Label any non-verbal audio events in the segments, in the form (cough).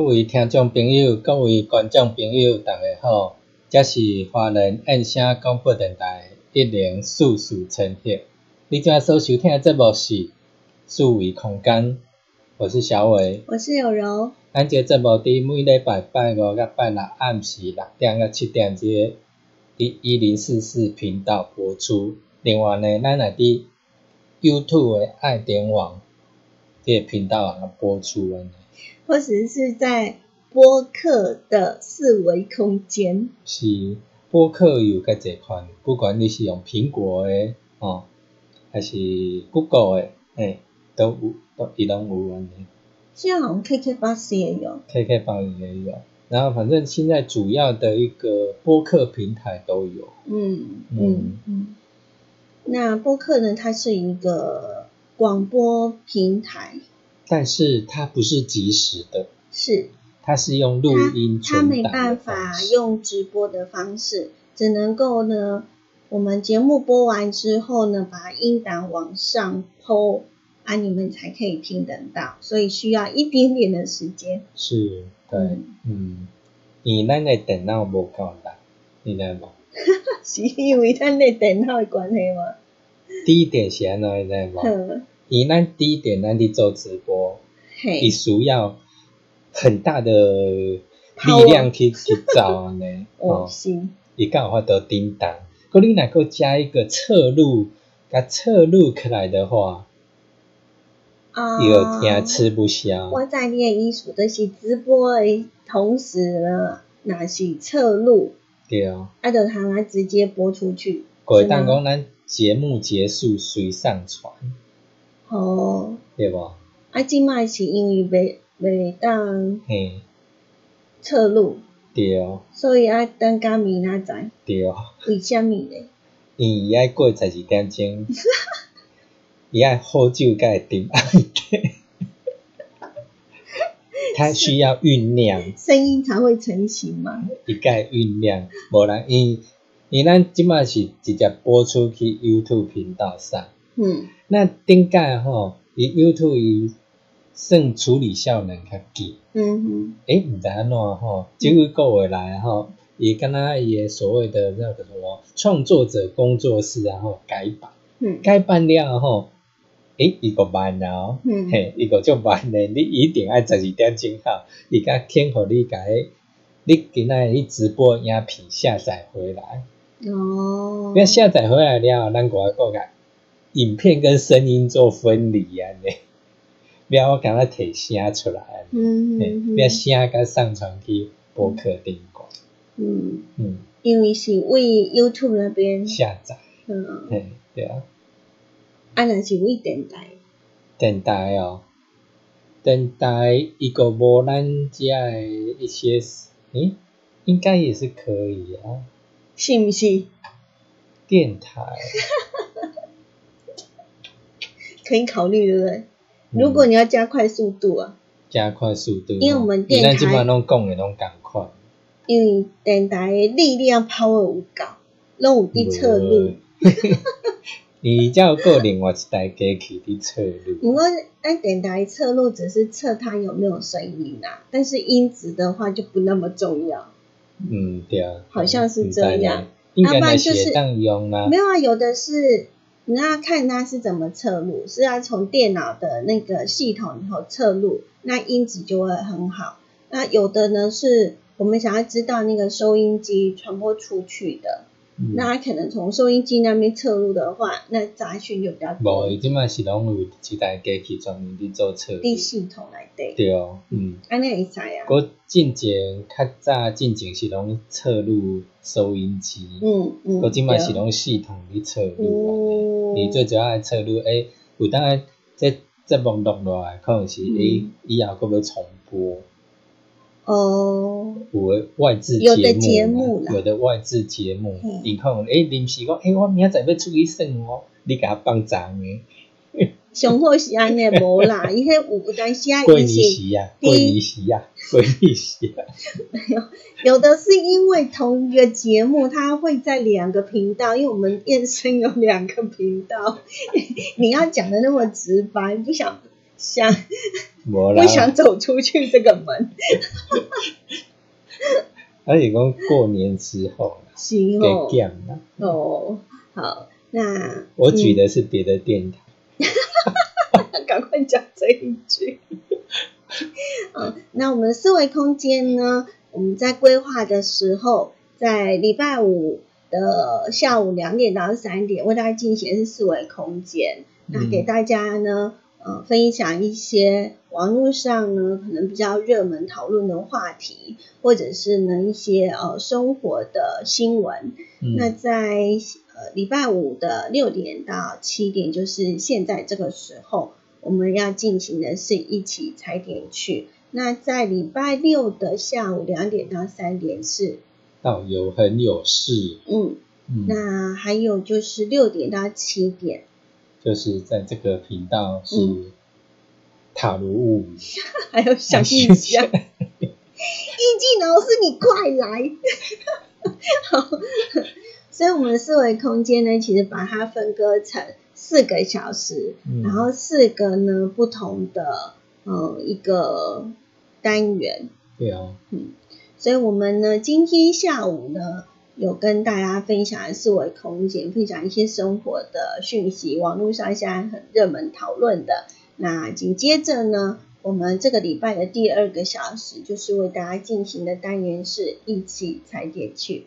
各位听众朋友、各位观众朋友，大家好！这是华人燕声广播电台一零四四千赫。你正所收听的节目是四维空间，我是小伟，我是有柔。咱这节目伫每礼拜拜五甲拜六暗时六点到七点，这个伫一零四四频道播出。另外呢，咱也伫 YouTube 的爱点网这个频道啊播出安尼。或者是在播客的四维空间，是播客有介侪款，不管你是用苹果的哦，还是 Google 的，诶，都有，都伊拢有安尼。现在好像 KK Bus 也有，KK Bus 也有，然后反正现在主要的一个播客平台都有。嗯嗯嗯。那播客呢？它是一个广播平台。但是它不是即时的，是它是用录音它没办法用直播的方式，只能够呢，我们节目播完之后呢，把音档往上抛，啊，你们才可以听得到，所以需要一点点的时间。是，对，嗯，你那个电脑无够大，你知无？(laughs) 是因为咱的电脑的关系吗？第一点是安怎，你知无？以咱第一点，咱伫做直播，伊需要很大的力量去去找安尼，(laughs) 哦，伊刚有法度叮当。果你若够加一个侧录，甲侧录起来的话，啊，有听吃不消。我在你的意思，就是直播的同时呢，若是侧录，对啊，啊，就通来直接播出去。过当讲咱节目结束随上传。哦，对无？啊，即摆是因为袂袂当嘿。侧录，对，所以爱等到明仔载，对，为虾米咧？因为伊爱过十二点钟，伊爱喝酒甲会啉，(laughs) 他需要酝酿，声音才会成型嘛。伊该酝酿，无人因因咱即卖是直接播出去 YouTube 频道上。嗯，那顶届吼，伊 YouTube 伊算处理效能较低。嗯哼，诶，毋知安怎吼，即几个月来吼，伊敢若伊诶所谓的那个什么创作者工作室然后改版，嗯，改版了吼，诶，伊个慢了，嗯，嘿，伊个足慢咧，你一定爱十二点钟后，伊甲听互你甲迄，你今仔日直播影片下载回来，哦，要下载回来了，咱个个个。影片跟声音做分离啊，呢，不要我敢若摕声出来，嘿嗯嗯不要声甲上传去博客顶管，嗯，嗯，因为是为 YouTube 那边，下载，嗯，嘿，对啊，啊，若是为电台，电台哦，电台伊个无咱遮的一些，诶，应该也是可以啊，是毋是？电台，(laughs) 可以考虑，对不对？嗯。如果你要加快速度啊，加快速度，因为我们电台咱即摆拢讲的拢共快，因为电台的力量 power 有够，拢有伫测录。(laughs) 你才有个另外一台机器伫测录，不过，按电台测录只是测它有没有声音啊，但是音质的话就不那么重要。嗯，对啊，好像是这样。应该要不然就是是当用啦没，有啊，有的是那要看它是怎么测录，是要从电脑的那个系统里头测录，那音质就会很好。那有的呢是我们想要知道那个收音机传播出去的，嗯那可能从收音机那边测录的话，那杂讯就比较无，多。伊即摆是拢有一台机器专门伫做测录，滴系统来对，对哦，嗯。安尼会使啊。我进前较早进前是拢测录收音机，嗯嗯，我即摆是对拢系统伫测录哦安尼。你最主要来测录，诶、有当然这节目录落来，可能是诶、嗯以后佫要重播，哦，有的外置有的节节目啦。有的外置节目。嗯，伊可能诶临时讲，诶、我明仔载要出去耍哦，(laughs) 你给他放长诶，上好是安尼无啦，(laughs) 伊迄有有当时啊，过年伊是时啊，第一过年时啊，过年时啊，(laughs) 有的是因为同一个节目，它会在两个频道，因为我们燕声有两个频道，你要讲的那么直白，不想想不，想走出去这个门，(laughs) 而且讲过年之后啦，给是哦，好，那我举的是别的电台，嗯 (laughs) 赶快讲这一句。(laughs) 嗯，那我们思维空间呢？我们在规划的时候，在礼拜五的下午两点到三点，为大家进行的是思维空间。那给大家呢，呃，分享一些网络上呢可能比较热门讨论的话题，或者是呢一些呃生活的新闻。嗯那在呃礼拜五的六点到七点，就是现在这个时候，我们要进行的是一起踩点去。那在礼拜六的下午两点到三点是，导游很有事，嗯，嗯，那还有就是六点到七点，就是在这个频道是嗯。塔罗物语，(laughs) 还有小印象。易静老师，你快来！(laughs) 好，所以我们的思维空间呢，其实把它分割成四个小时，嗯。然后四个呢不同的呃一个单元。对啊，所以我们呢今天下午呢有跟大家分享思维空间，分享一些生活的讯息，网络上现在很热门讨论的。那紧接着呢，我们这个礼拜的第二个小时就是为大家进行的单元是一起踩点去。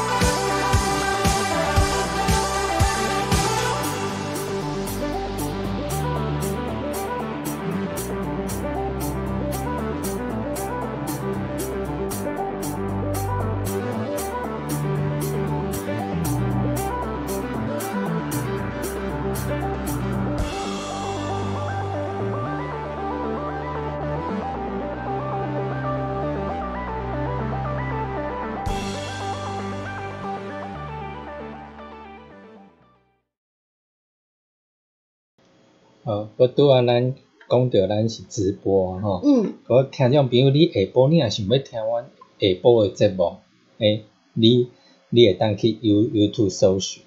好，我拄啊咱讲到咱是直播啊吼，嗯，我听众朋友，你下晡你若想要听阮下晡的节目，诶、你你会当去 You YouTube 搜寻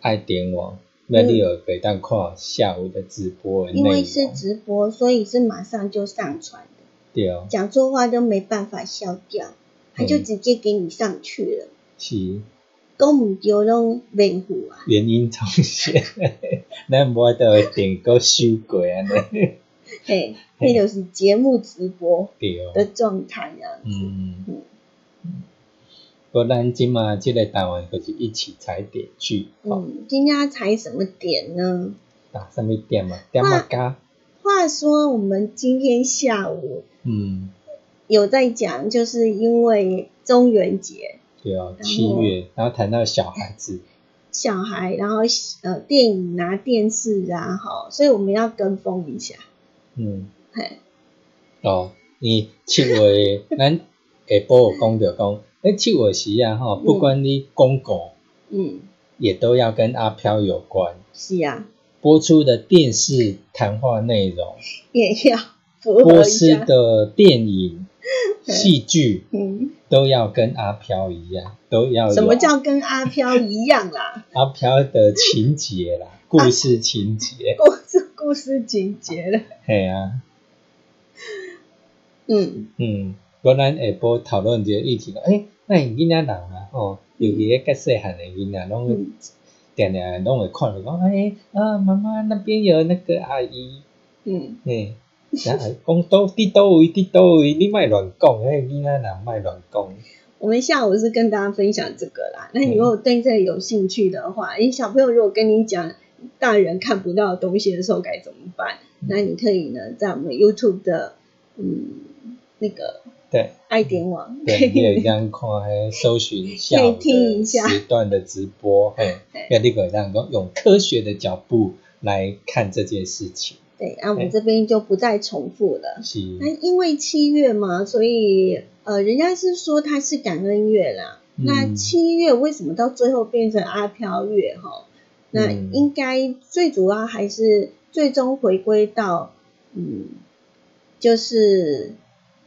爱点网那你有可以当看下午的直播的因为是直播，所以是马上就上传的，对。哦，讲错话都没办法消掉，他就嗯。直接给你上去了。是讲唔对拢维护啊，原因重现，(laughs) 咱无得会定个修过安尼，(laughs) 嘿，迄就是节目直播的状态啊。嗯嗯。不，咱今嘛即个台湾就是一起踩点去，嗯，今天要踩什么点呢？打什么点嘛？点嘛加，话说我们今天下午嗯，有在讲，就是因为中元节，对啊，七月，然后谈到小孩子，小孩，然后呃电影啊、电视啊，哈，所以我们要跟风一下。嗯，嘿，哦，你七月 (laughs) 咱下晡有讲着讲，诶，七月时啊，吼，不管你公公，嗯，也都要跟阿飘有关，是啊，播出的电视谈话内容，也要符合一播出下。的电影、(laughs) 戏剧嗯，都要跟阿飘一样，都要什么叫跟阿飘一样啦？(laughs) 阿飘的情节啦，(laughs) 故事情节，故事故事情节了。嘿啊，嗯，嗯，不咱下晡讨论这个议题，诶，那囡仔人啊，哦，尤其个较细汉的囡仔，拢会定定拢会看着讲，诶，啊，妈妈那边有那个阿姨，嗯，嘿，讲倒伫倒位伫倒位，你莫乱讲，迄囡仔人莫乱讲，我们下午是跟大家分享这个啦。那你如果对这个有兴趣的话，诶，小朋友如果跟你讲大人看不到的东西的时候该怎么办？那你可以呢，在我们 YouTube 的嗯那个对。爱点网，对，你会当看迄搜寻下午可以听一下。时段的直播，嘿，要你个当讲用科学的脚步来看这件事情，对，那我们这边就不再重复了。是，那因为七月嘛，所以呃，人家是说它是感恩月啦。嗯那七月为什么到最后变成阿飘月哈？那嗯应该最主要还是最终回归到嗯，就是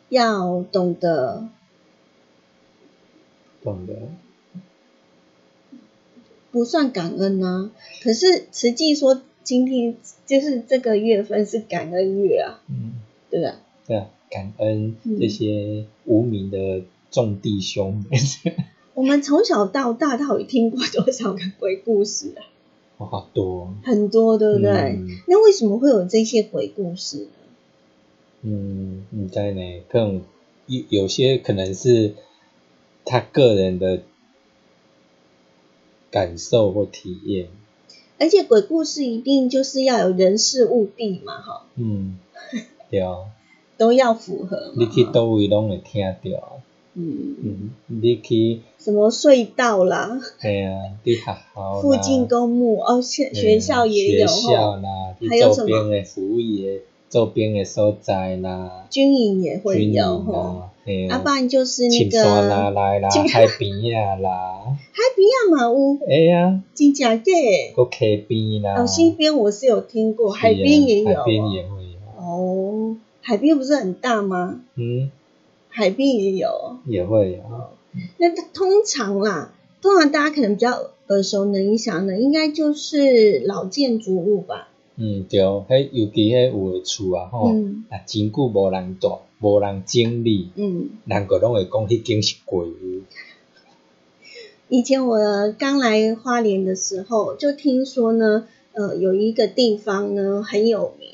要懂得懂得，不算感恩呢、可是实际说今天就是这个月份是感恩月啊，嗯，对吧？对啊，感恩嗯这些无名的众弟兄，(laughs) 我们从小到大到底听过多少个鬼故事啊？哇，好多，很多，对不对？嗯那为什么会有这些鬼故事呢？嗯，你在呢？可能有有些可能是他个人的感受或体验，而且鬼故事一定就是要有人事物地嘛，哈，嗯，对啊。(laughs) 都要符合。你去哈倒位拢会听到，嗯，嗯，你去，什么隧道啦，嘿啊，你学校附近公墓哦，学学校也有学校，啦，还有什么周边的服务业、周边的所在啦，军营也会军有哈。营啦，嘿啊，啊不，然就是那青山啦个来啦，青海边啊啦，海边啊嘛有，哎呀，真假的。个溪边啦，哦，西边我是有听过，海边也有海边哦。也会有，哦，海边不是很大吗？嗯，海边也有。也会有，那它通常啦，通常大家可能比较耳熟能详的，应该就是老建筑物吧。嗯，对，迄尤其迄有的厝啊，吼，嗯。啊，真久无人住，无人整理。嗯，人个拢会讲迄间是鬼屋，以前我刚来花莲的时候，就听说呢，呃，有一个地方呢很有名，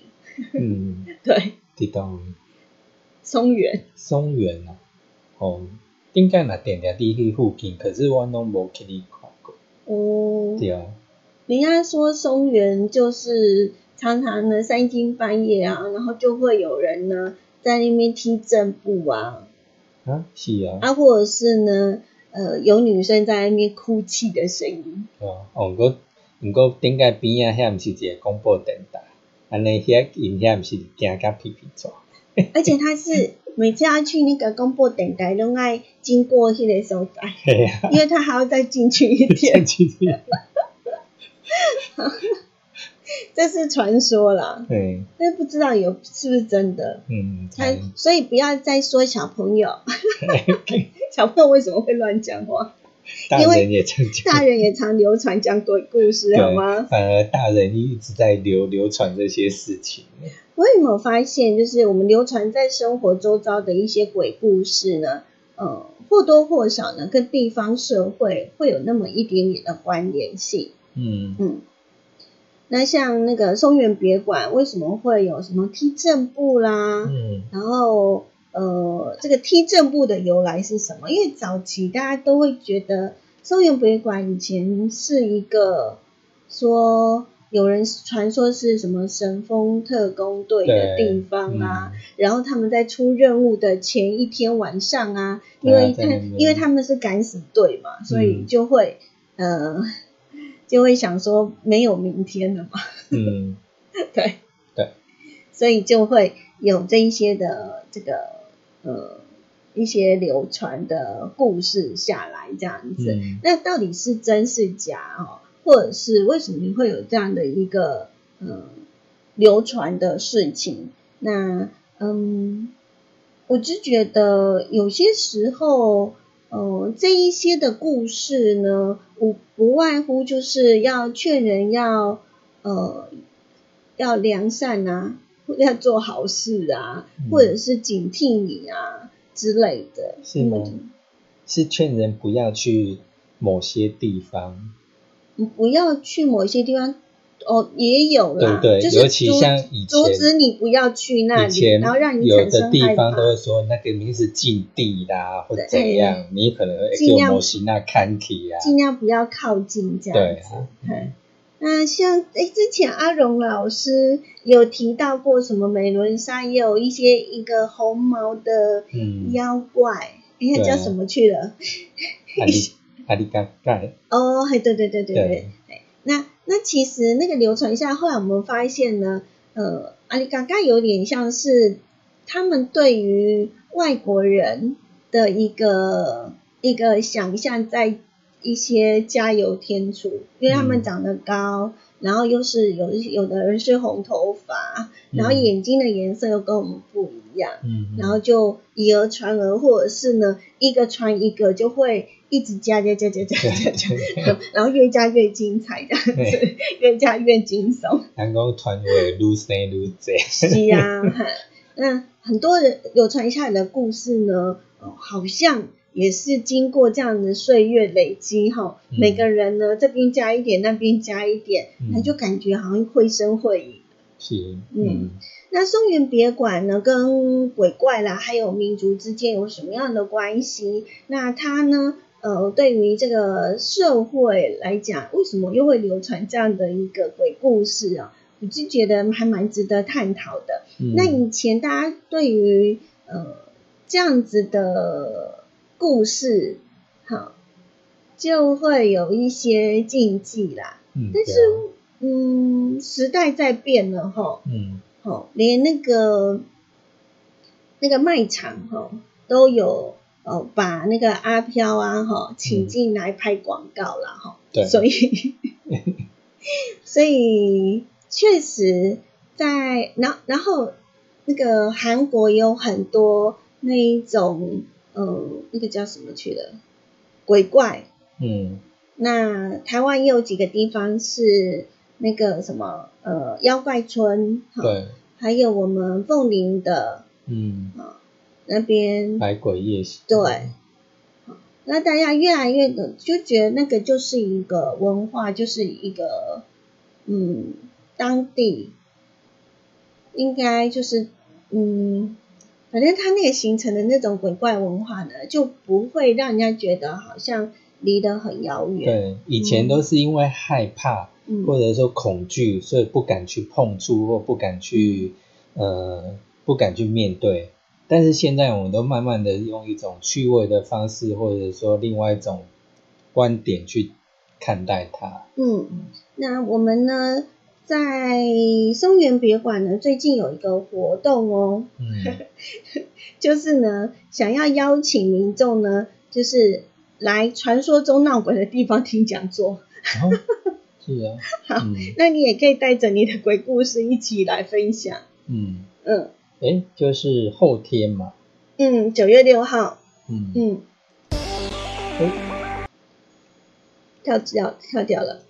嗯，(laughs) 对，伫倒位？松原。松原啊，哦，应该若定定伫迄附近，可是我拢无去你看过，哦，对啊，人家说松原就是常常呢三更半夜啊，然后就会有人呢在那边踢正步啊，啊，是啊，啊，或者是呢，呃，有女生在那边哭泣的声音。对啊，哦，毋过毋过顶个边啊遐毋是一个广播电台，安尼遐因遐毋是惊甲屁屁喘，而且他是每次要去那个公播等待，都爱经过迄个所在，(laughs) 因为他还要再进去一点，(laughs) (laughs) 这是传说啦，对，但不知道有是不是真的。嗯，他所以不要再说小朋友，(laughs) 小朋友为什么会乱讲话？大人也常讲，大人也常流传讲鬼故事，好吗？反而大人一直在流流传这些事情。我有没有发现，就是我们流传在生活周遭的一些鬼故事呢？呃，或多或少呢，跟地方社会会有那么一点点的关联性。嗯嗯。那像那个松原别馆，为什么会有什么踢正步啦？嗯。然后。呃，这个踢正步的由来是什么？因为早期大家都会觉得松原别馆以前是一个说有人传说是什么神风特工队的地方啊，然后他们在出任务的前一天晚上啊，因为他因为他们是敢死队嘛，所以就会呃就会想说没有明天了嘛，嗯，(laughs) 对对，所以就会有这一些的这个。呃，一些流传的故事下来这样子，那到底是真是假哦？或者是为什么会有这样的一个呃流传的事情？那嗯，我只觉得有些时候，呃，这一些的故事呢，不不外乎就是要劝人要呃要良善啊。(laughs) 要做好事啊，或者是警惕你啊之类的，是吗？是劝人不要去某些地方，不要去某些地方哦，也有啦，对对，尤其像以前阻止你不要去那里，然后让你有的地方都会说那个名是禁地啦，或怎样，你可能就某些那看体啊，尽量不要靠近这样子。那像哎，之前阿荣老师有提到过什么美伦山也有一些一个红毛的妖怪，哎，叫什么去了？阿里阿里嘎嘎。哦，嘿，对对对对对。那那其实那个流传下，后来我们发现呢，呃，阿里嘎嘎有点像是他们对于外国人的一个一个想象在。一些加油添醋，因为他们长得高，然后又是有有的人是红头发，然后眼睛的颜色又跟我们不一样，嗯，然后就以讹传讹，或者是呢一个传一个，就会一直加加加加加加加，(laughs) 然后越加越精彩这样子，越加越惊悚。人讲传会愈生愈多。是啊，那很多人有传下来的故事呢，哦，好像。也是经过这样的岁月累积哈，每个人呢这边加一点，那边加一点，他就感觉好像绘声绘影。是，嗯，那松原别馆呢，跟鬼怪啦，还有民族之间有什么样的关系？那它呢，呃，对于这个社会来讲，为什么又会流传这样的一个鬼故事啊？我就觉得还蛮值得探讨的。那以前大家对于呃这样子的。故事好，就会有一些禁忌啦。嗯，但是嗯，时代在变了哈。嗯，好，连那个那个卖场哈都有哦，把那个阿飘啊哈请进来拍广告了哈。对，(laughs) 所以所以确实在，然然后那个韩国有很多那一种。呃，那个叫什么去了？鬼怪。嗯。那台湾也有几个地方是那个什么呃妖怪村。对。还有我们凤林的。嗯。啊，那边。百鬼夜行。对。那大家越来越的就觉得那个就是一个文化，就是一个嗯当地应该就是嗯。反正他那个形成的那种鬼怪文化呢，就不会让人家觉得好像离得很遥远。对，以前都是因为害怕，或者说恐惧，所以不敢去碰触或不敢去呃不敢去面对。但是现在我们都慢慢的用一种趣味的方式，或者说另外一种观点去看待它。嗯，那我们呢？在松原别馆呢，最近有一个活动哦，(laughs) 就是呢，想要邀请民众呢，就是来传说中闹鬼的地方听讲座。是啊，(laughs) 好，那你也可以带着你的鬼故事一起来分享。嗯嗯，哎，就是后天嘛。嗯，九月六号。嗯嗯。哎，跳掉跳掉了。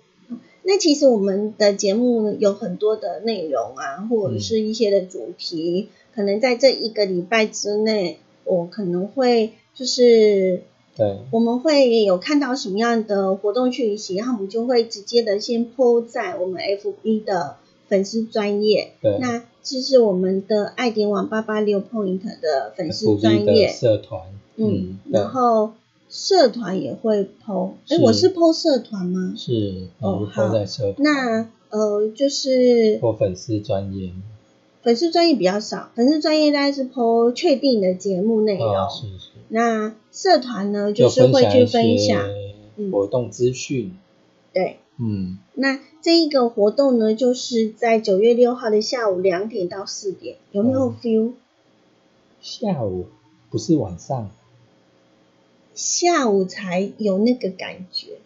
那其实我们的节目有很多的内容啊，或者是一些的主题，可能在这一个礼拜之内，我可能会就是对，我们会有看到什么样的活动讯息，然后我们就会直接的先 po 在我们 FB 的粉丝专业。对。那这是我们的爱点网八八六 point 的粉丝专业，社团，嗯，对。然后社团也会 po，哎，是。我是 po 社团吗？是哦好。那呃，就是或粉丝专业，粉丝专业比较少，粉丝专业大概是 po 确定的节目内容，哦，是是，那社团呢就就是会去分分享，活动资讯，对。嗯，那这一个活动呢，就是在九月六号的下午两点到四点，有没有嗯 feel？、下午不是晚上，下午才有那个感觉，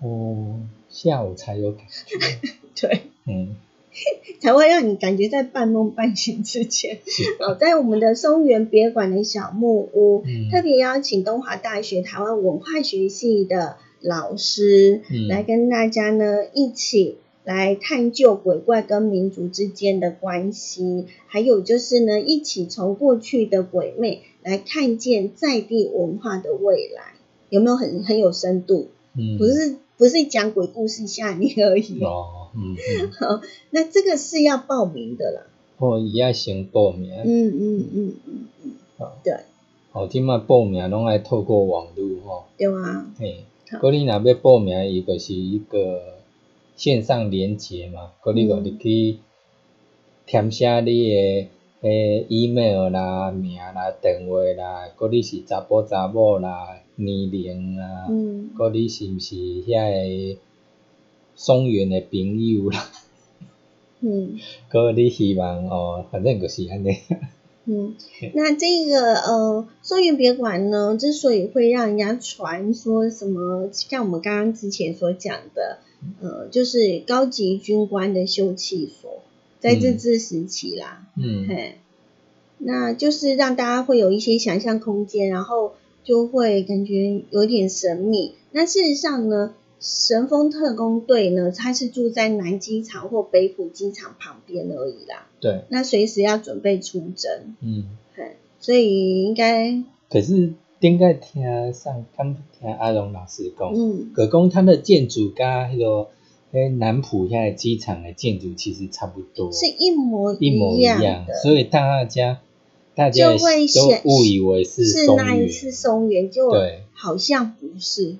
哦，下午才有感觉，(laughs) 对，嗯，(laughs) 才会让你感觉在半梦半醒之前。哦，在我们的松原别馆的小木屋，嗯。特别邀请东华大学台湾文化学系的老师、嗯。来跟大家呢一起来探究鬼怪跟民族之间的关系，还有就是呢一起从过去的鬼魅来看见在地文化的未来，有没有很很有深度？嗯，不是不是讲鬼故事吓你而已。哦，嗯嗯，(laughs) 那这个是要报名的啦。哦，伊爱先报名，嗯嗯嗯嗯嗯，哦对哦，即摆报名拢爱透过网络吼，对啊，嘿，好嗰你若要报名，伊就是一个线上连接嘛，嗰你就嗯。入去填写你的诶 email 啦、名啦、电话啦，嗰你是查甫查某啦、年龄啦，嗯嗰你是毋是遐个松原的朋友啦，嗯。(laughs) 嗰你希望哦，反正就是安尼，嗯。那这个呃，松原别馆呢，之所以会让人家传说什么，像我们刚刚之前所讲的，呃，就是高级军官的休憩所，在日嗯治时期啦，嗯嘿，那就是让大家会有一些想象空间，然后就会感觉有点神秘。那事实上呢，神风特工队呢，它是住在南机场或北浦机场旁边而已啦。对，那随时要准备出征，嗯。嘿，所以应该，可是顶个听上，刚听阿龙老师讲，嗯，可讲它的建筑跟迄个诶南浦遐个机场的建筑其实差不多，是一模一模一样样的，，所以大家大家就会都显误以为是，是那一次松原，就对，好像不是，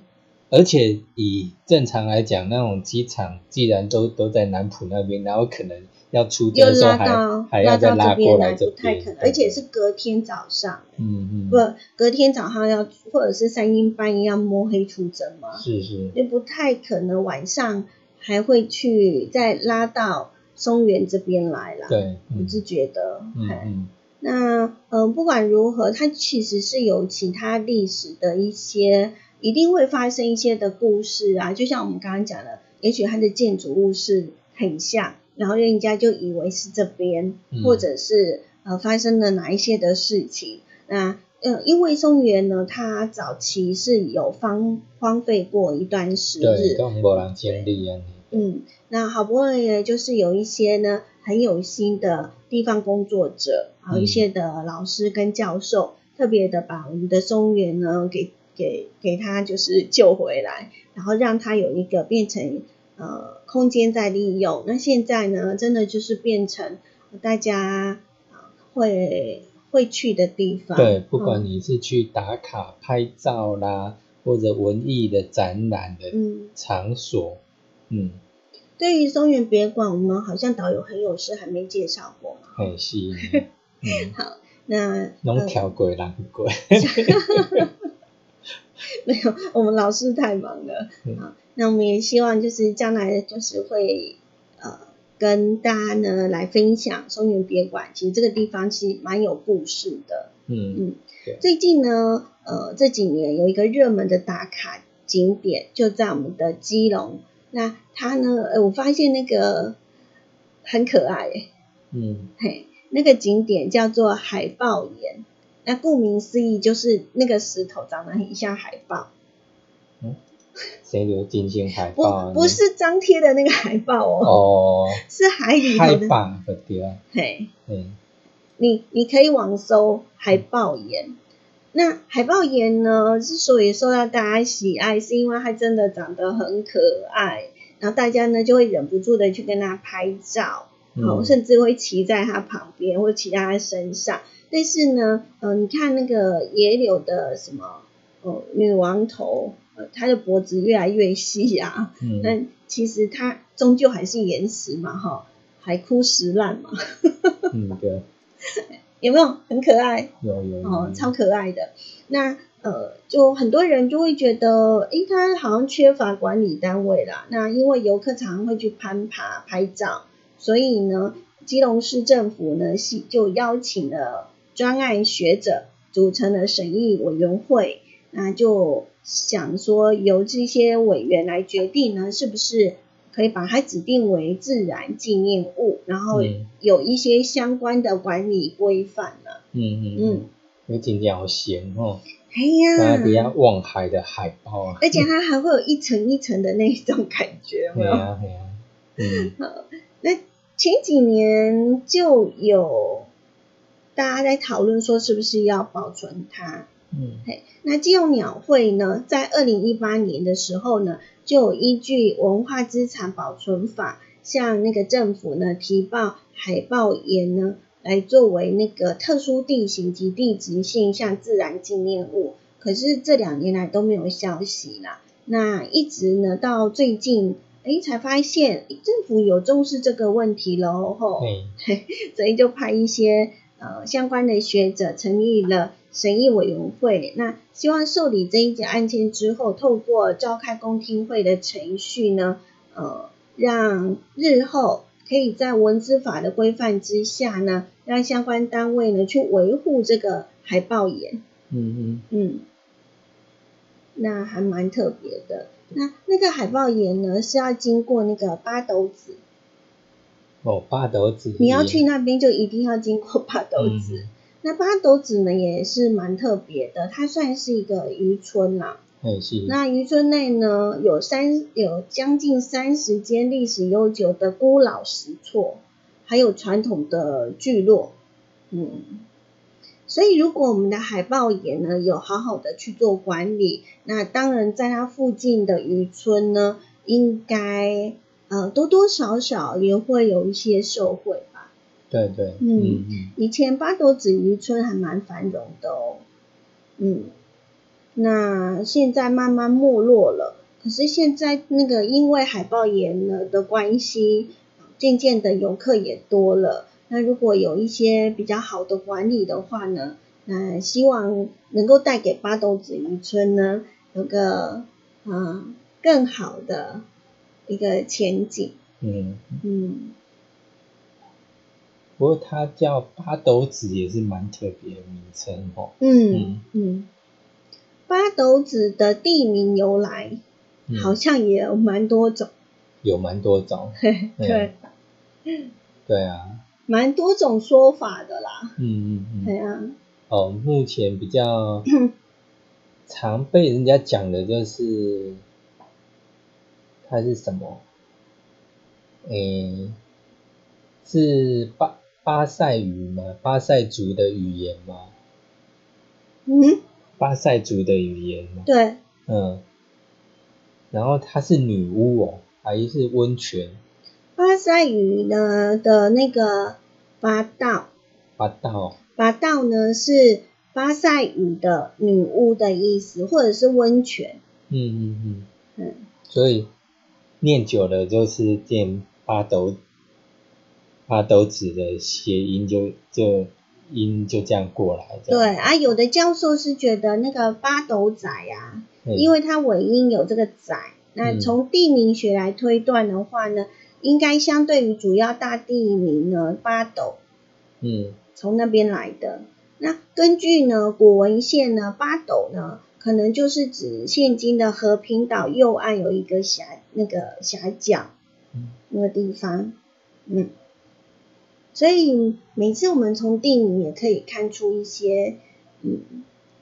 而且以正常来讲，那种机场既然都都在南浦那边，然后可能要出又征的时候还还要再到拉过来，这边，不太可能，而且是隔天早上。嗯嗯，不，隔天早上要或者是三更半夜要摸黑出征嘛，是是，就不太可能晚上还会去再拉到松原这边来啦。，对，我嗯是觉得，嗯嗯。那嗯、呃不管如何，它其实是有其他历史的一些，一定会发生一些的故事啊。就像我们刚刚讲的，也许它的建筑物是很像，然后人家就以为是这边，嗯或者是呃发生了哪一些的事情。那呃，因为松原呢，它早期是有荒荒废过一段时对，日，嗯，那好不容易呢，就是有一些呢很有心的地方工作者，还有一些的老师跟教授，特别的把我们的松原呢给给给他就是救回来，然后让他有一个变成呃空间在利用。那现在呢，真的就是变成大家呃会会去的地方。对，不管嗯你是去打卡拍照啦，或者文艺的展览的嗯，场所，嗯，对于松原别馆，我们好像导游很有事还没介绍过嘛。很吸引，(laughs) 嗯，那拢跳过人过，(laughs) 没有，我们老师太忙了嗯啊。那我们也希望就是将来就是会呃跟大家呢来分享松原别馆，其实这个地方其实蛮有故事的。嗯嗯对，最近呢，呃这几年有一个热门的打卡景点就在我们的基隆，那它呢，呃我发现那个很可爱耶，嗯嘿，那个景点叫做海豹岩。那顾名思义，就是那个石头长得很像海豹。嗯谁留金星海不豹？不是张贴的那个海报哦，哦，(laughs) 是海里的。豹的对啊，嘿，嗯你你可以网搜海豹岩。那海豹岩呢，之所以受到大家喜爱，是因为它真的长得很可爱，然后大家呢就会忍不住的去跟它拍照，好，嗯甚至会骑在它旁边或骑在它身上。但是呢，呃，你看那个野柳的什么，呃，女王头，呃，它的脖子越来越细啊，嗯但其实它终究还是岩石嘛，哈，海枯石烂嘛，(laughs) 嗯对，(laughs) 有没有很可爱？有有哦，有超可爱的。那呃，就很多人就会觉得，诶，它好像缺乏管理单位啦。那因为游客常常会去攀爬、拍照，所以呢，基隆市政府呢是就邀请了专案学者组成了审议委员会，那就想说由这些委员来决定呢，是不是可以把它指定为自然纪念物，然后嗯有一些相关的管理规范了。嗯嗯嗯。嗯，有真正好咸哦，哎呀，它比较望海的海豹啊，而且它还会有一层一层的那种感觉？对啊对啊，嗯。那前几年就有大家在讨论说，是不是要保存它？嗯嘿，那基隆鸟会呢，在二零一八年的时候呢，就有依据文化资产保存法，向那个政府呢提报海豹岩呢，来作为那个特殊地形及地质现象自然纪念物。可是这两年来都没有消息啦。那一直呢到最近，哎，才发现政府有重视这个问题喽，吼。对，所以就派一些呃相关的学者成立了审议委员会，那希望受理这一件案件之后，透过召开公听会的程序呢，呃，让日后可以在文字法的规范之下呢，让相关单位呢去维护这个海豹岩，嗯嗯嗯，那还蛮特别的。那那个海豹岩呢是要经过那个八斗子，哦，八斗子，你要去那边就一定要经过八斗子。嗯那八斗子呢也是蛮特别的，它算是一个渔村啦。那渔村内呢有三有将近三十间历史悠久的孤老石厝，还有传统的聚落。嗯，所以如果我们的海豹岩呢有好好的去做管理，那当然在它附近的渔村呢，应该呃多多少少也会有一些受惠吧。对对，嗯嗯嗯以前八斗子渔村还蛮繁荣的哦，嗯，那现在慢慢没落了。可是现在那个因为海豹岩了的关系，渐渐的游客也多了。那如果有一些比较好的管理的话呢，那希望能够带给八斗子渔村呢有个嗯更好的一个前景。嗯，嗯，不过它叫八斗子也是蛮特别的名称哦，嗯嗯，八斗子的地名由来嗯。好像也有蛮多种，有蛮多种，嘿 (laughs) 对，对啊，蛮多种说法的啦。嗯嗯嗯，对啊，哦，目前比较 (laughs) 常被人家讲的就是它是什么？诶，是巴巴塞语吗？巴塞族的语言吗？嗯，巴塞族的语言吗？对，嗯，然后它是女巫哦，还是温泉？巴塞语呢的那个巴道，八道，巴道呢是巴塞语的女巫的意思，或者是温泉。嗯嗯嗯，嗯，所以念久了就是变八斗，八斗子的谐音就就音就这样过来，对啊，有的教授是觉得那个八斗仔啊，嗯。因为它尾音有这个仔，那嗯。从地名学来推断的话呢，应该相对于主要大地名呢，八斗嗯。从那边来的。那根据呢古文献呢，八斗呢可能就是指现今的和平岛右岸有一个峡那个峡角嗯那个地方，嗯，所以每次我们从地名也可以看出一些嗯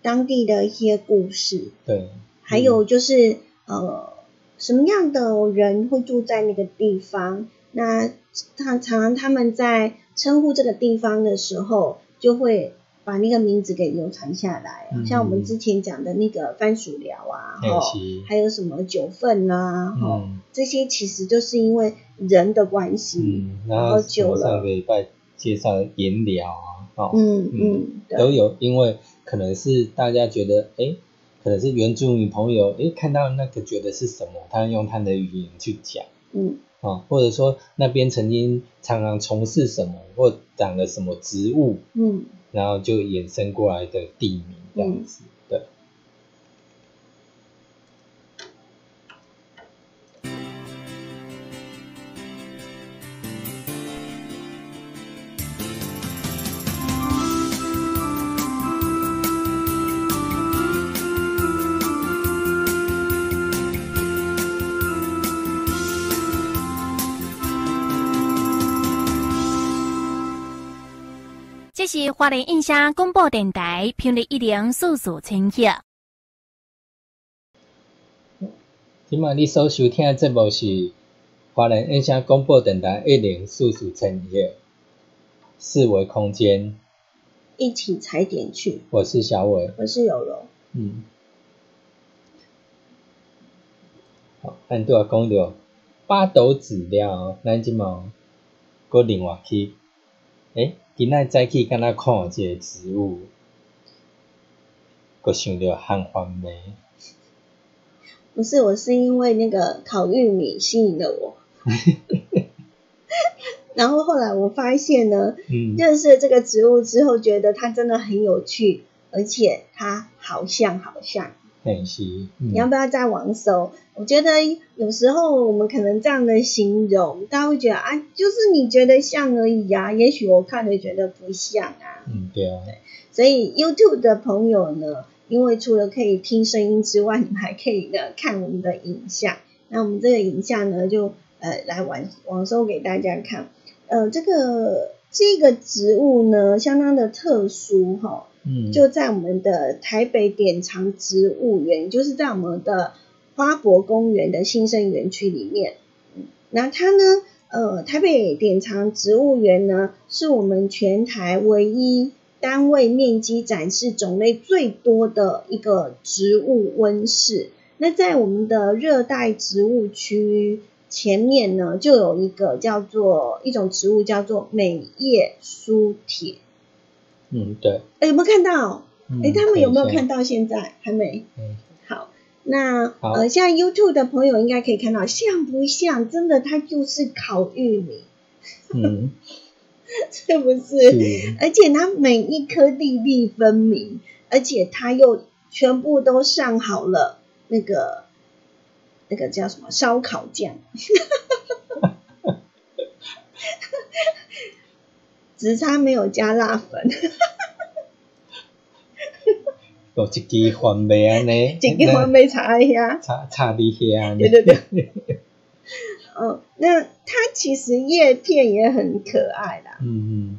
当地的一些故事。对，还有就是，呃什么样的人会住在那个地方。那他常常他们在称呼这个地方的时候，就会把那个名字给流传下来。嗯像我们之前讲的那个番薯寮啊，嘿哈是还有什么九份啊，哈、嗯这些其实就是因为人的关系。嗯，然然后后久了上个礼拜介绍颜料啊，哦，嗯嗯都有，因为可能是大家觉得，哎，可能是原住民朋友，哎，看到那个觉得是什么，他用他的语言去讲嗯啊，或者说那边曾经常常从事什么或长了什么植物，嗯然后就衍生过来的地名这样子，这是花莲印象广播电台频率一零四四千赫。今晚你所收听的节目是华人印象广播电台一零四四千赫四维空间，一起踩点去。我是小伟。我是有容，嗯，好，咱拄啊讲着八斗子了，咱即满搁另外去，诶，今仔早起敢若看一个植物，阁想着汉番梅，不是我是因为那个烤玉米吸引了我。(laughs) 然后后来我发现呢，嗯，认识了这个植物之后，觉得它真的很有趣，而且它好像好像。嘿是，嗯你要不要再网搜？我觉得有时候我们可能这样的形容，大家会觉得啊，就是你觉得像而已啊，也许我看着觉得不像啊。嗯，对啊，所以 YouTube 的朋友呢，因为除了可以听声音之外，你们还可以呢看我们的影像。那我们这个影像呢，就呃来网网搜给大家看。呃，这个这个植物呢，相当的特殊哈、就在我们的台北典藏植物园，就是在我们的花博公园的新生园区里面。那它呢，呃，台北典藏植物园呢，是我们全台唯一单位面积展示种类最多的一个植物温室。那在我们的热带植物区前面呢，就有一个叫做一种植物叫做美叶苏铁。嗯对，哎，有没有看到？嗯哎，他们有没有看到？现在还没。嗯好，那好呃，现在 YouTube 的朋友应该可以看到，像不像？真的，它就是烤玉米，嗯，(laughs) 是不是？是，而且它每一颗粒粒分明，而且它又全部都上好了那个那个叫什么烧烤酱，只差没有加辣粉。有一支番麦安尼，这个我没查一下。(laughs) 插插伫遐安尼，对对对。嗯，(laughs) 那它其实叶片也很可爱啦。嗯嗯，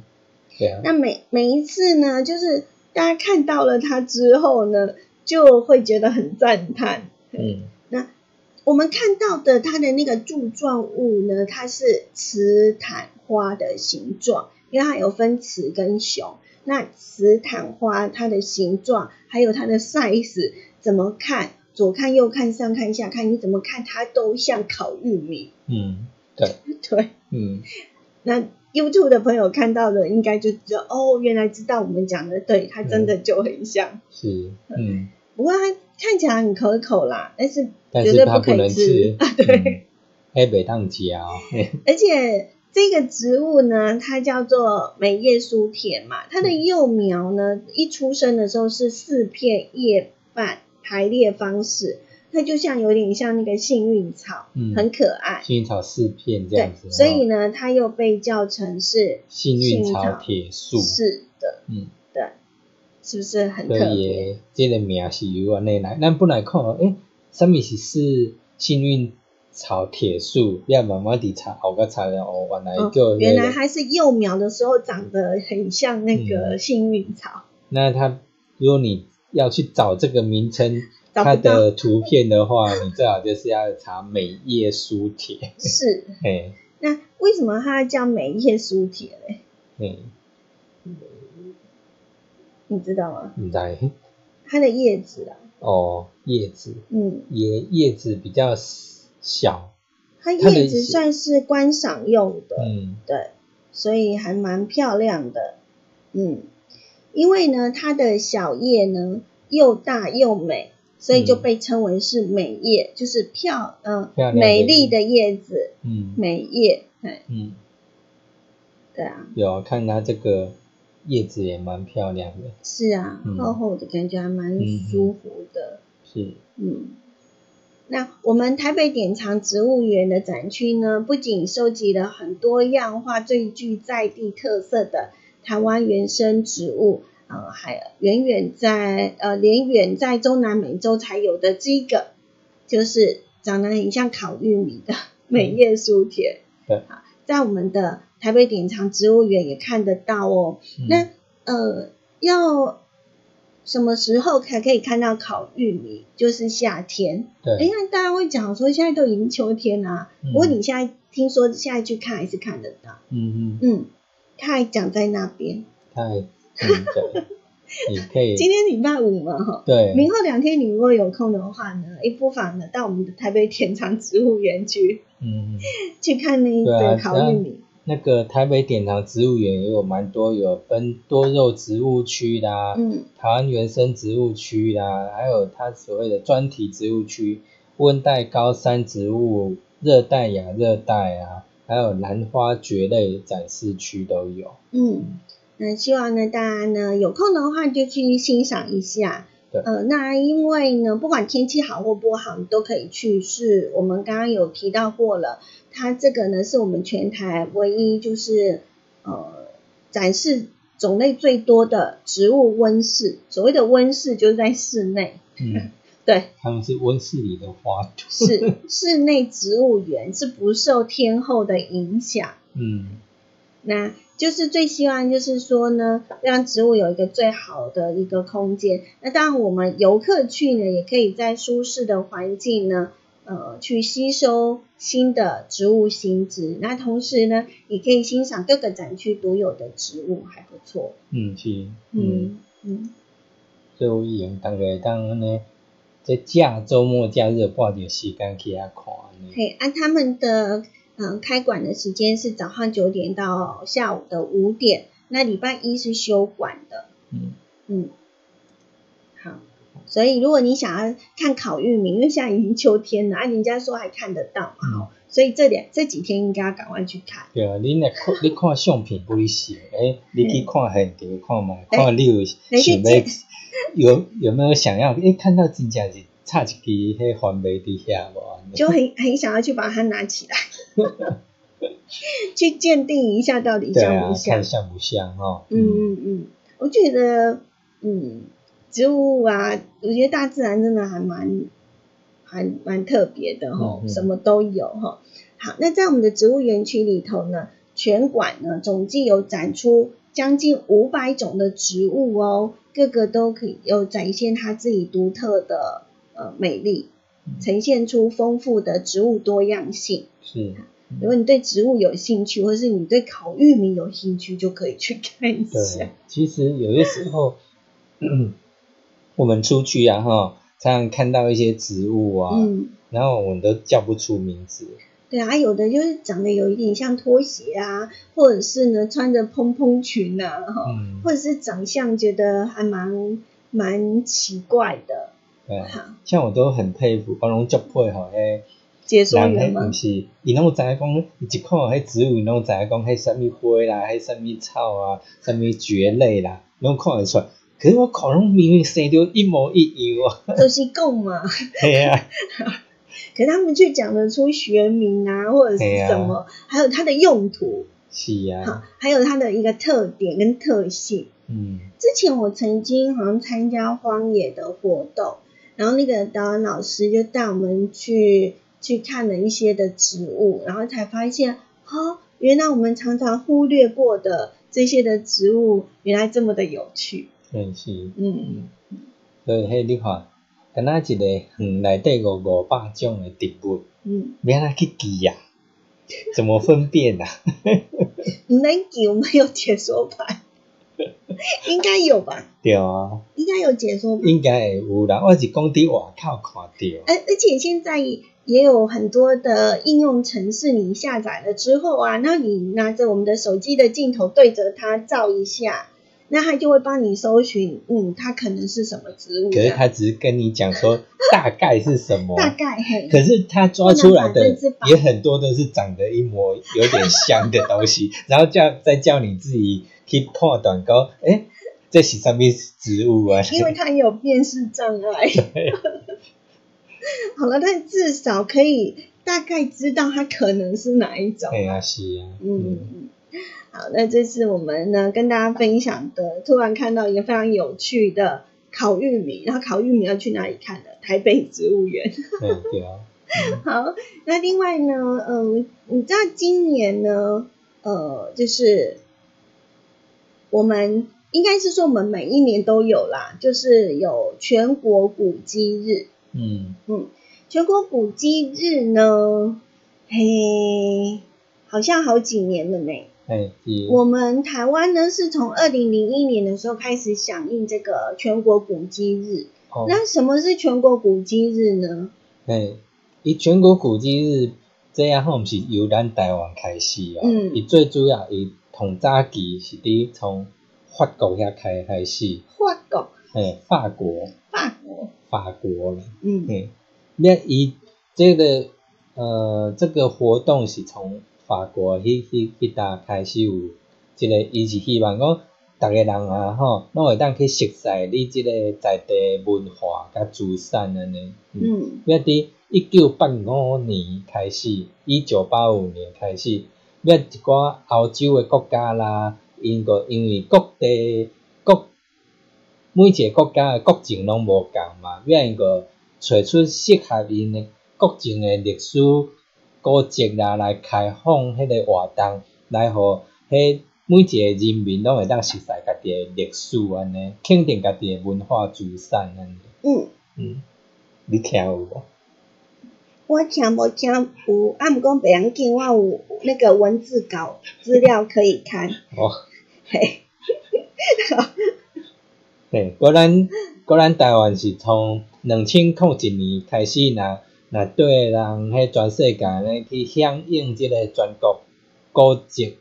对啊，那每每一次呢，就是大家看到了它之后呢，就会觉得很赞叹。嗯我们看到的它的那个柱状物呢，它是雌坦花的形状，因为它有分雌跟雄。那雌坦花它的形状还有它的 size 怎么看？左看右看上看下看，你怎么看它都像烤玉米。嗯，对，(laughs) 对，嗯 (laughs) 那 YouTube 的朋友看到的应该就知道哦，原来知道我们讲的对，它真的就很像。是，嗯，(laughs) 不过它看起来很可口啦，但是但绝对不可以吃吃啊。对，而且这个植物呢，它叫做美叶苏铁嘛，它的幼苗呢，一出生的时候是四片叶瓣排列方式，它就像有点像那个幸运草，嗯很可爱。幸运草四片这对样子，，所以哦呢，它又被叫成是幸运草铁树，是的，嗯，对，是不是很特别？的这个名是由安尼来，咱本来看，诶，什么是是幸运草铁树，要慢慢地查，后个查了哦，原来哦叫、那个原来还是幼苗的时候长得很像那个嗯。幸运草，那它如果你要去找这个名称，它的图片的话，你最好就是要查美叶书帖，是。(laughs) 嘿，那为什么它叫美叶书帖嘞？嗯，你知道吗？唔知它的叶子啊，哦，叶子。嗯，叶叶子比较小，它叶子算是观赏用的，嗯。对，所以还蛮漂亮的，嗯，因为呢，它的小叶呢又大又美，所以就嗯。被称为是美叶，就是漂嗯、美丽的叶子，嗯。美叶，哎，嗯，对啊，有看它这个叶子也蛮漂亮的，是啊，嗯。厚厚的感觉还蛮嗯舒服的，是，嗯，那我们台北典藏植物园的展区呢，不仅收集了很多样化、最具在地特色的台湾原生植物，呃，还远远在呃，连远在中南美洲才有的这个，就是长得很像烤玉米的 (laughs) 美叶书帖。对啊，在我们的台北典藏植物园也看得到哦。嗯那呃，要什么时候才可以看到烤玉米？就是夏天。哎，对，那大家会讲说现在都已经秋天啦、嗯不过你现在听说现在去看还是看得到。嗯嗯，嗯，它还长在那边。太，嗯对，你可以，(laughs) 今天礼拜五嘛，哈。对，明后两天你如果有空的话呢，诶不妨呢到我们的台北田长植物园去去看那个烤玉米。那个台北典藏植物园也有蛮多，有分多肉植物区啦，嗯台湾原生植物区啦，还有它所谓的专题植物区，温带高山植物、热带亚热带啊，还有兰花蕨类展示区都有。嗯，那希望呢大家呢有空的话就去欣赏一下。对呃，那因为呢，不管天气好或不好，你都可以去。是我们刚刚有提到过了，它这个呢是我们全台唯一就是呃展示种类最多的植物温室。所谓的温室就是在室内，嗯，对，他们是温室里的花朵。是室内植物园，是不受天候的影响。嗯那就是最希望就是说呢，让植物有一个最好的一个空间。那当然，我们游客去呢，也可以在舒适的环境呢，呃，去吸收新的植物新知。那同时呢，也可以欣赏各个展区独有的植物，还不错。嗯是，嗯，嗯嗯，所以我用大概当安尼，在假周末假日半点时间去遐看呢。可以按他们的嗯、呃开馆的时间是早上九点到下午的五点，那礼拜一是休馆的。嗯嗯，好，所以如果你想要看烤玉米，因为现在已经秋天了，啊，人家说还看得到嘛，嗯所以这两这几天应该要赶快去看。对啊，你若看你看相片不哩是，诶，你去看现场看嘛，哎看你有你想要 (laughs) 有有没有想要？诶，看到真正是插一支迄环梅伫遐无？就很很想要去把它拿起来，(laughs) 去鉴定一下到底像不，像看。像不像哦？嗯嗯嗯，我觉得，嗯，植物啊，我觉得大自然真的还蛮还蛮特别的哈，嗯嗯什么都有哈。好，那在我们的植物园区里头呢，全馆呢总计有展出将近五百种的植物哦，各个都可以有展现它自己独特的呃美丽，呈现出丰富的植物多样性。是，如果你对植物有兴趣，或是你对烤玉米有兴趣，就可以去看一对下。。其实有些时候，我们出去啊哈，常常看到一些植物啊，嗯，然后我们都叫不出名字。对啊，有的就是长得有一点像拖鞋啊，或者是呢穿着蓬蓬裙啊，哈、嗯，或者是长相觉得还蛮蛮奇怪的。对啊。像我都很佩服，我拢足佩服迄。解说人员吗迄毋？是，伊拢知影讲，伊一看迄植物，伊拢知影讲，迄什物花啦，迄什物草啊，什物蕨类啦，拢看得出来。可是我看拢明明生着一模一样啊，都是共嘛，对啊，(laughs) 可是他们却讲得出学名啊，或者是什么，还有它的用途，是好啊，，还有它的一个特点跟特性。嗯。之前我曾经好像参加荒野的活动，然后那个导演老师就带我们去去看了一些的植物，然后才发现，哦，原来我们常常忽略过的这些的植物，原来这么的有趣。真是，嗯，所以迄你看，敢若一个园内底五五百种诶植物，嗯，要安怎去记啊？怎么分辨啊？你能给我们有解说牌？(laughs) 应该有吧？对啊，应该有解说牌。应该会有啦。我是讲伫外口看到，而而且现在也有很多的应用程式，你下载了之后啊，那你拿着我们的手机的镜头对着它照一下，那他就会帮你搜寻，嗯，它可能是什么植物。可是他只是跟你讲说 (laughs) 大概是什么，大概嘿。可是他抓出来的也很多都是长得一模有点像的东西，(laughs) 然后叫再叫你自己去判断讲，诶、这是什么植物啊？因为它有辨识障碍。(laughs) 好了，但至少可以大概知道它可能是哪一种。哎呀，是啊，嗯，嗯，好，那这次我们呢跟大家分享的，突然看到一个非常有趣的烤玉米，然后烤玉米要去哪里看的？台北植物园。对对啊，(laughs) 好，那另外呢，嗯，你知道今年呢，呃，就是我们应该是说我们每一年都有啦，就是有全国古迹日。嗯嗯，全国古迹日呢，嘿，好像好几年了呢。哎，我们台湾呢是从二零零一年的时候开始响应这个全国古迹日。哦，那什么是全国古迹日呢？哎，以全国古迹日这样吼，毋是由咱台湾开始哦，嗯。伊最主要伊同早期是伫从法国遐开开始，法国、哎，法国，法国，法国啦。嗯。嗯，那伊这个呃，这个活动是从法国迄迄迄搭开始有，即个伊是希望讲，逐个人啊吼，拢会当去熟悉你即个在地文化甲资产安尼。嗯，嗯要伫一九八五年开始，一九八五年开始，要一寡欧洲诶国家啦，因个因为各地各每一个国家诶国情拢无共嘛，要因个找出适合因诶国情诶历史古迹啦，来开放迄个活动，来互迄每一个人民拢会当熟悉家己诶历史安尼，肯定家己诶文化资产安尼。嗯，嗯，你听有无？我听无听有，啊，毋过别要紧，我有那个文字稿资料可以看。哦，嘿，(laughs) 嘿，果然果然台湾是从两千零一年开始，若若对人迄全世界咧去响应即个全国古迹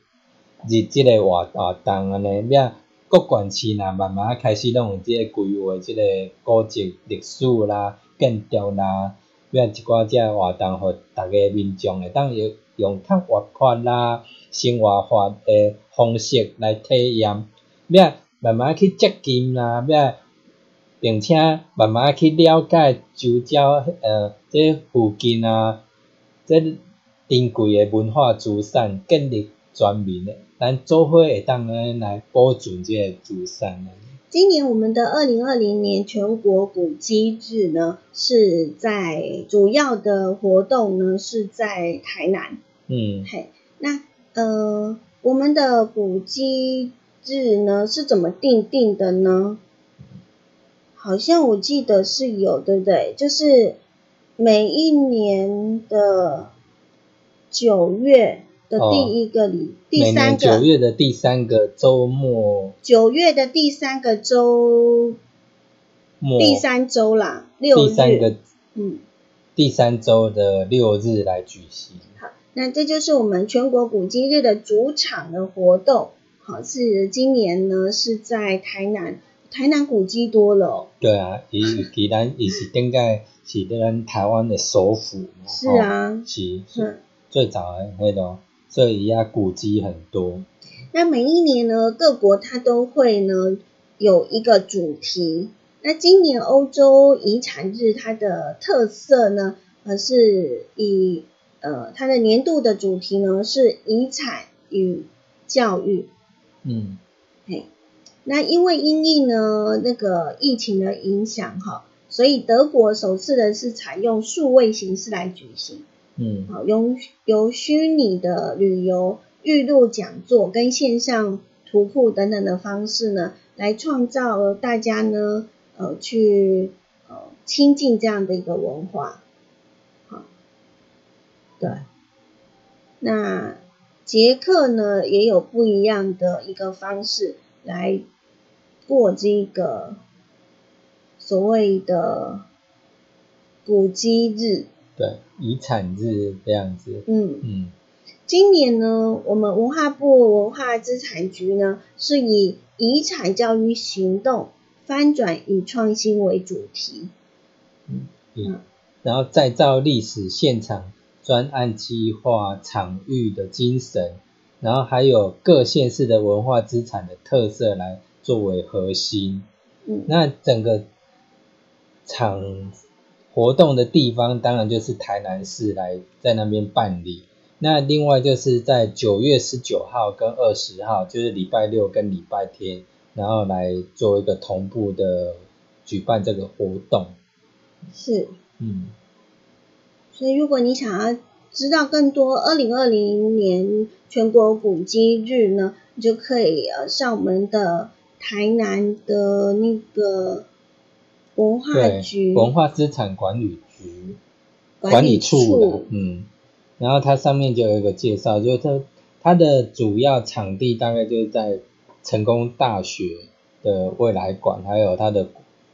日即个活活动安尼，要各县市呐慢慢开始拢有即个规划即个古迹历史啦、建筑啦，要一寡即个活动，互逐个民众会当用用较活泼啦、生活化诶方式来体验，要慢慢去接近啦，要并且慢慢去了解周遭呃即附近啊，即珍贵诶文化资产，建立全民诶，咱做伙会当安尼来保存即个资产。今年我们的二零二零年全国古迹日呢，是在主要的活动呢是在台南。嗯嘿，那呃，我们的古迹日呢是怎么定定的呢？好像我记得是有，对不对？就是每一年的九月的第一个礼，第三个九月的第三个周末九月的第三个周，末，第三周啦，六日。第三个嗯，第三周的六日来举行。好那这就是我们全国古迹日的主场的活动。好，是今年呢是在台南，台南古迹多了、哦。对啊，伊既然伊是顶个是咱台湾的首府嘛，是啊哦是最早的迄种，所以伊遐古迹很多。那每一年呢，各国它都会呢有一个主题。那今年欧洲遗产日它的特色呢，呃，是以呃它的年度的主题呢是遗产与教育。嗯那因为因应呢那个疫情的影响哈，所以德国首次的是采用数位形式来举行，嗯。好，由由虚拟的旅游、预录讲座跟线上图库等等的方式呢，来创造大家呢呃去呃亲近这样的一个文化。好，对，那捷克呢也有不一样的一个方式来过这个所谓的古迹日。对，遗产日这样子。嗯嗯，今年呢，我们文化部文化资产局呢是以遗产教育行动翻转与创新为主题。嗯嗯，然后再造历史现场专案计划场域的精神，然后还有各县市的文化资产的特色来作为核心。嗯，那整个场活动的地方，当然就是台南市来在那边办理。那另外就是在九月十九号跟二十号，就是礼拜六跟礼拜天，然后来做一个同步的举办这个活动。是，嗯，所以如果你想要知道更多二零二零年全国古迹日呢，你就可以呃上我们的台南的那个文化，局。文化资产管理局。管理处。的，嗯，然后它上面就有一个介绍，就是它它的主要场地大概就是在成功大学的未来馆，还有它的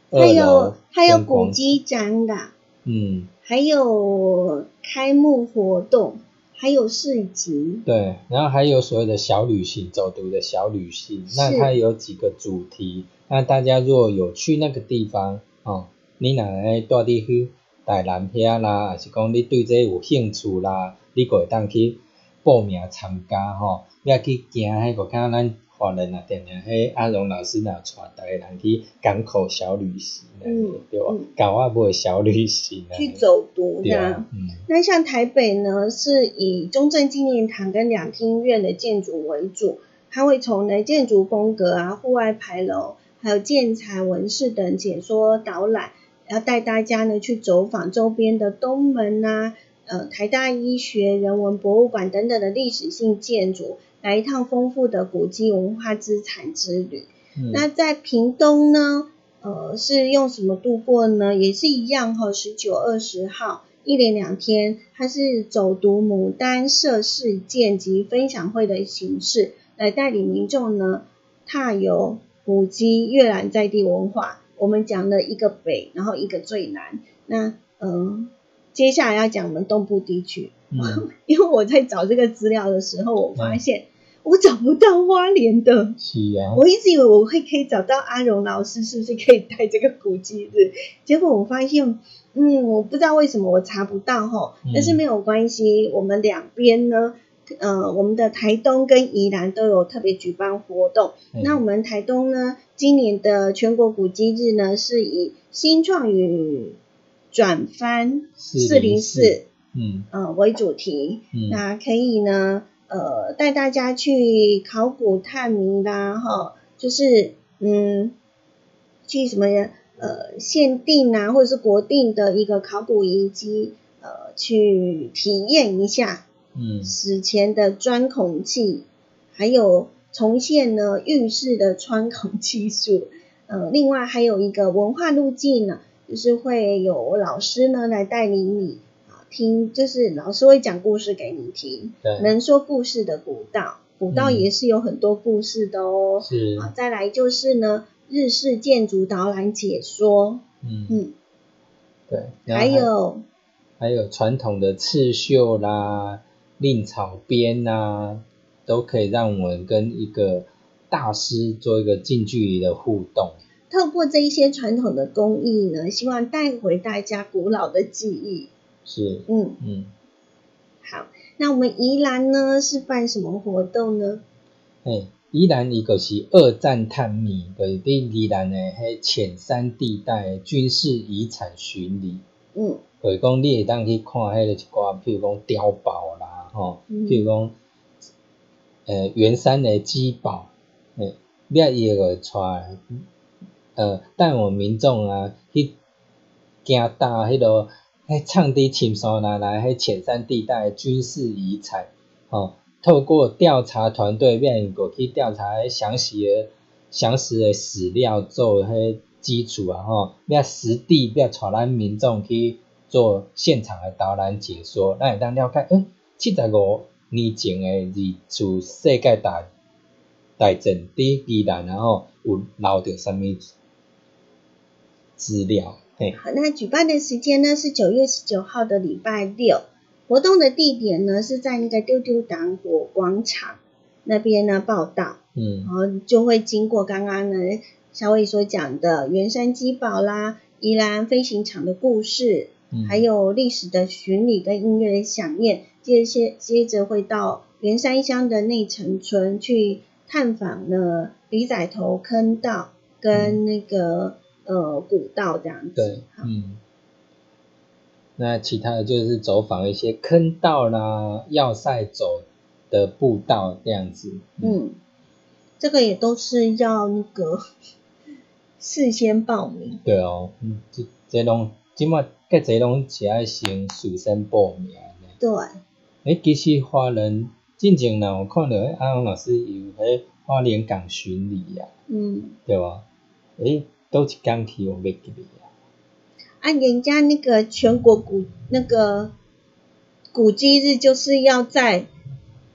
二还有楼还有古迹展览，嗯，还有开幕活动，还有市集，对，然后还有所谓的小旅行，走读的小旅行，那它有几个主题，那大家如果有去那个地方哦，你若来带你去台南遐啦，还是讲你对这有兴趣啦，你可会当去报名参加吼，你也去行迄个看咱华人啊，定定迄阿荣老师若带逐个人去港口小旅行，嗯对吧？嗯？港外买小旅行啊，去走读这那像台北呢，是以中正纪念堂跟两厅院的建筑为主，它会从呢建筑风格啊、户外牌楼，还有建材、纹饰等解说导览，要带大家呢去走访周边的东门呐、呃台大医学人文博物馆等等的历史性建筑，来一趟丰富的古迹文化资产之旅。嗯那在屏东呢，呃，是用什么度过呢？也是一样哈、十九、二十号一连两天，它是走读牡丹社事件及分享会的形式，来带领民众呢踏游古迹，阅览在地文化。我们讲了一个北，然后一个最南。那嗯、呃接下来要讲我们东部地区，嗯，(laughs) 因为我在找这个资料的时候，我发现我找不到花莲的。是啊，我一直以为我会可以找到阿荣老师，是不是可以带这个古迹日？结果我发现，嗯，我不知道为什么我查不到哈，嗯但是没有关系，我们两边呢，呃，我们的台东跟宜兰都有特别举办活动。嗯那我们台东呢，今年的全国古迹日呢，是以新创与转翻四零四。嗯。呃为主题，嗯，那可以呢，呃，带大家去考古探明啦，哈，就是嗯，去什么呃限定啊，或者是国定的一个考古遗迹，呃，去体验一下嗯。史前的钻孔器，还有重现呢浴室的穿孔技术。呃，另外还有一个文化路径呢，就是会有老师呢来带领你啊听，就是老师会讲故事给你听，对，能说故事的古道，古道嗯也是有很多故事的哦。是，啊，再来就是呢日式建筑导览解说，嗯。嗯，对，还有。还有传统的刺绣啦、令草编呐，都可以让我们跟一个大师做一个近距离的互动。透过这一些传统的工艺呢，希望带回大家古老的记忆。是，嗯，嗯，好，那我们宜兰呢是办什么活动呢？嘿，宜兰伊个是二战探秘，就是伫宜兰的迄浅山地带军事遗产巡礼。嗯就是讲你会当去看迄个一寡，譬如讲碉堡啦，吼、嗯譬如讲，呃，圆山的基堡，诶，你也伊会带，呃，带我民众啊去行到迄落，迄唱伫深山内内迄浅山地带军事遗产，吼、透过调查团队变过去调查迄详细诶详实诶史料，做迄基础啊吼，要实地要带咱民众去做现场诶导览解说，咱会当了解，诶，七十五年前诶二次世界大大战伫宜兰，然后有留着啥物资料？嘿，好，那举办的时间呢是九月十九号的礼拜六，活动的地点呢是在那个丢丢党火广场那边呢报道，嗯。然后就会经过刚刚呢小伟所讲的圆山基堡啦、宜兰飞行场的故事，嗯，还有历史的巡礼跟音乐的响念，接些接着会到圆山乡的内城村去探访呢李仔头坑道跟那个、呃古道这样子。对，嗯。那其他的就是走访一些坑道啦、要塞走的步道这样子。嗯，这个也都是要那个事先报名。对哦，嗯，这这拢即马介济拢是爱先事先报名的。对，诶，其实华人进前若有看到迄阿龙老师有迄花莲港巡礼啊，嗯，对吧？诶，倒一工去我袂记哩啊？按人家那个全国古那个古迹日就是要在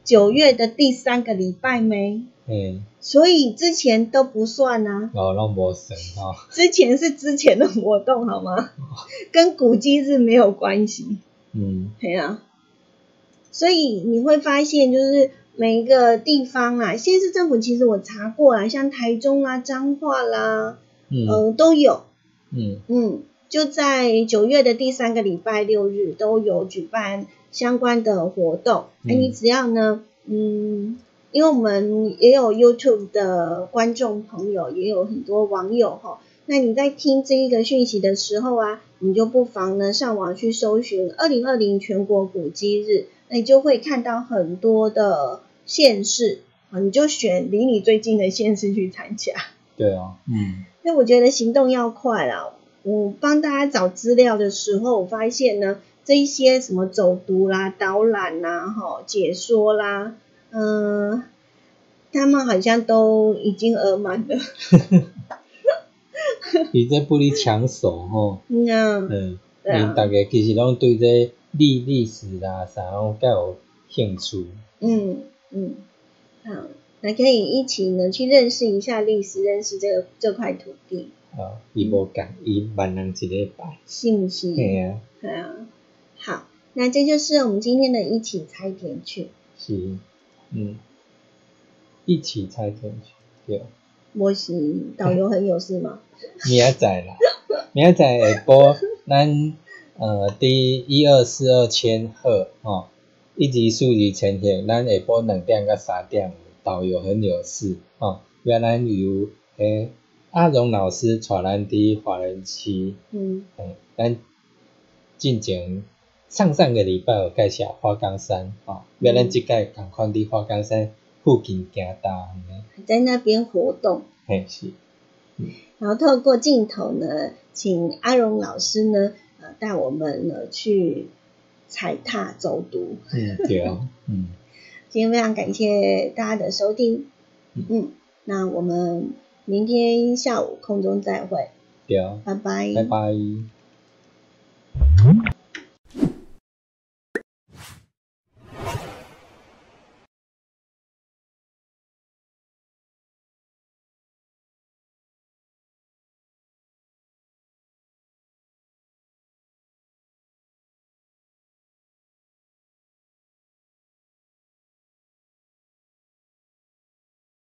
九月的第三个礼拜没，嗯，所以之前都不算啊。哦，拢无算吼。之前是之前的活动好吗？(laughs) 跟古迹日没有关系。嗯对啊，所以你会发现，就是每一个地方啊，县市政府其实我查过啦，像台中啦、彰化啦，嗯呃，都有，嗯嗯，就在九月的第三个礼拜六日都有举办相关的活动。哎、嗯你只要呢，嗯，因为我们也有 YouTube 的观众朋友，也有很多网友哈。那你在听这一个讯息的时候啊，你就不妨呢上网去搜寻二零二零全国古迹日，那你就会看到很多的县市，啊，你就选离你最近的县市去参加。对啊，嗯那我觉得行动要快啦。我帮大家找资料的时候，我发现呢，这一些什么走读啦、导览啦、哈解说啦，嗯、他们好像都已经额满了。(laughs) 伊这不离抢手吼。(laughs) 嗯啊，嗯，对啊因大家其实拢对这历历史啦啥拢较有兴趣。嗯嗯，好，那可以一起呢去认识一下历史，认识这个这块土地，哦，伊无共，伊万人一礼拜。信不信？嘿啊，对啊，好，那这就是我们今天的一起猜点去。是，嗯，一起猜进去，对。我是导游很有事吗？明仔载啦，(laughs) 明仔载下晡，咱呃第一二四二千赫吼，一级数字前天，咱下晡两点到三点，导游很有事哦。原来由诶阿荣老师带咱伫华人区，嗯诶，咱进前上上个礼拜有介绍花岗山哦，原来即届同款伫花岗山附近行搭安尼，在那边活动，嘿是，嗯然后透过镜头呢，请阿荣老师呢，呃，带我们呢去踩踏走读。嗯对哦，嗯。今天非常感谢大家的收听，嗯，那我们明天下午空中再会，对，拜拜。拜拜。